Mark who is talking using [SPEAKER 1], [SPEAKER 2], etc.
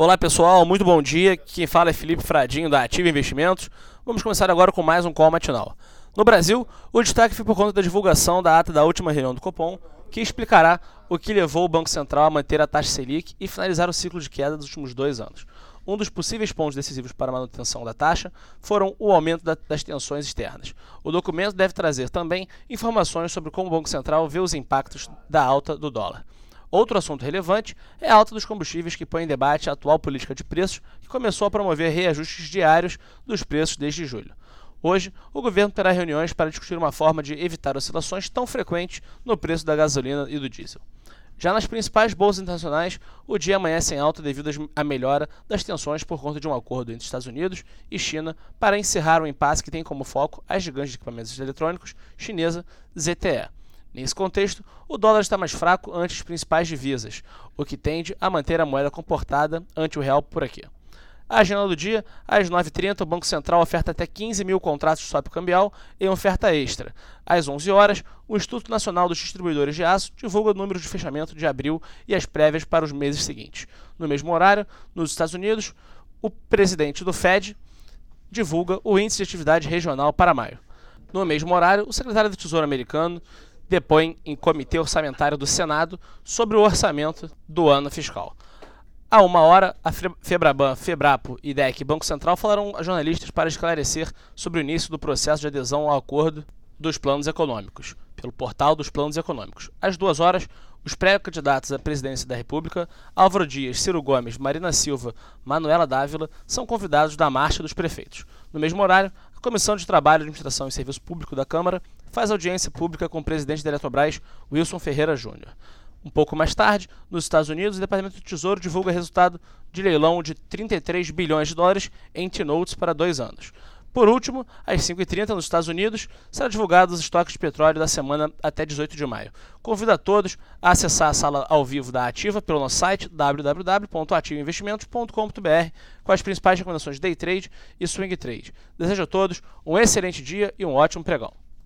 [SPEAKER 1] Olá pessoal, muito bom dia. Quem fala é Felipe Fradinho da Ativa Investimentos. Vamos começar agora com mais um call matinal. No Brasil, o destaque foi por conta da divulgação da ata da última reunião do Copom, que explicará o que levou o Banco Central a manter a taxa Selic e finalizar o ciclo de queda dos últimos dois anos. Um dos possíveis pontos decisivos para a manutenção da taxa foram o aumento da, das tensões externas. O documento deve trazer também informações sobre como o Banco Central vê os impactos da alta do dólar. Outro assunto relevante é a alta dos combustíveis que põe em debate a atual política de preços, que começou a promover reajustes diários dos preços desde julho. Hoje, o governo terá reuniões para discutir uma forma de evitar oscilações tão frequentes no preço da gasolina e do diesel. Já nas principais bolsas internacionais, o dia amanhece em alta devido à melhora das tensões por conta de um acordo entre Estados Unidos e China para encerrar o impasse que tem como foco as gigantes de equipamentos eletrônicos chinesa ZTE. Nesse contexto, o dólar está mais fraco ante as principais divisas, o que tende a manter a moeda comportada ante o real por aqui. A agenda do dia, às 9h30, o Banco Central oferta até 15 mil contratos de swap cambial em oferta extra. Às 11 horas, o Instituto Nacional dos Distribuidores de Aço divulga o número de fechamento de abril e as prévias para os meses seguintes. No mesmo horário, nos Estados Unidos, o presidente do Fed divulga o índice de atividade regional para maio. No mesmo horário, o secretário do Tesouro americano depõe em comitê orçamentário do Senado sobre o orçamento do ano fiscal. Há uma hora, a Febraban, Febrapo e DEC Banco Central falaram a jornalistas para esclarecer sobre o início do processo de adesão ao acordo dos planos econômicos, pelo portal dos planos econômicos. Às duas horas, os pré-candidatos à presidência da República, Álvaro Dias, Ciro Gomes, Marina Silva, Manuela Dávila, são convidados da Marcha dos Prefeitos. No mesmo horário, a Comissão de Trabalho, Administração e Serviço Público da Câmara faz audiência pública com o presidente da Eletrobras, Wilson Ferreira Júnior. Um pouco mais tarde, nos Estados Unidos, o Departamento do Tesouro divulga resultado de leilão de 33 bilhões de dólares em T-Notes para dois anos. Por último, às 5h30 nos Estados Unidos, será divulgado os estoques de petróleo da semana até 18 de maio. Convido a todos a acessar a sala ao vivo da Ativa pelo nosso site www.ativainvestimentos.com.br com as principais recomendações de day trade e swing trade. Desejo a todos um excelente dia e um ótimo pregão.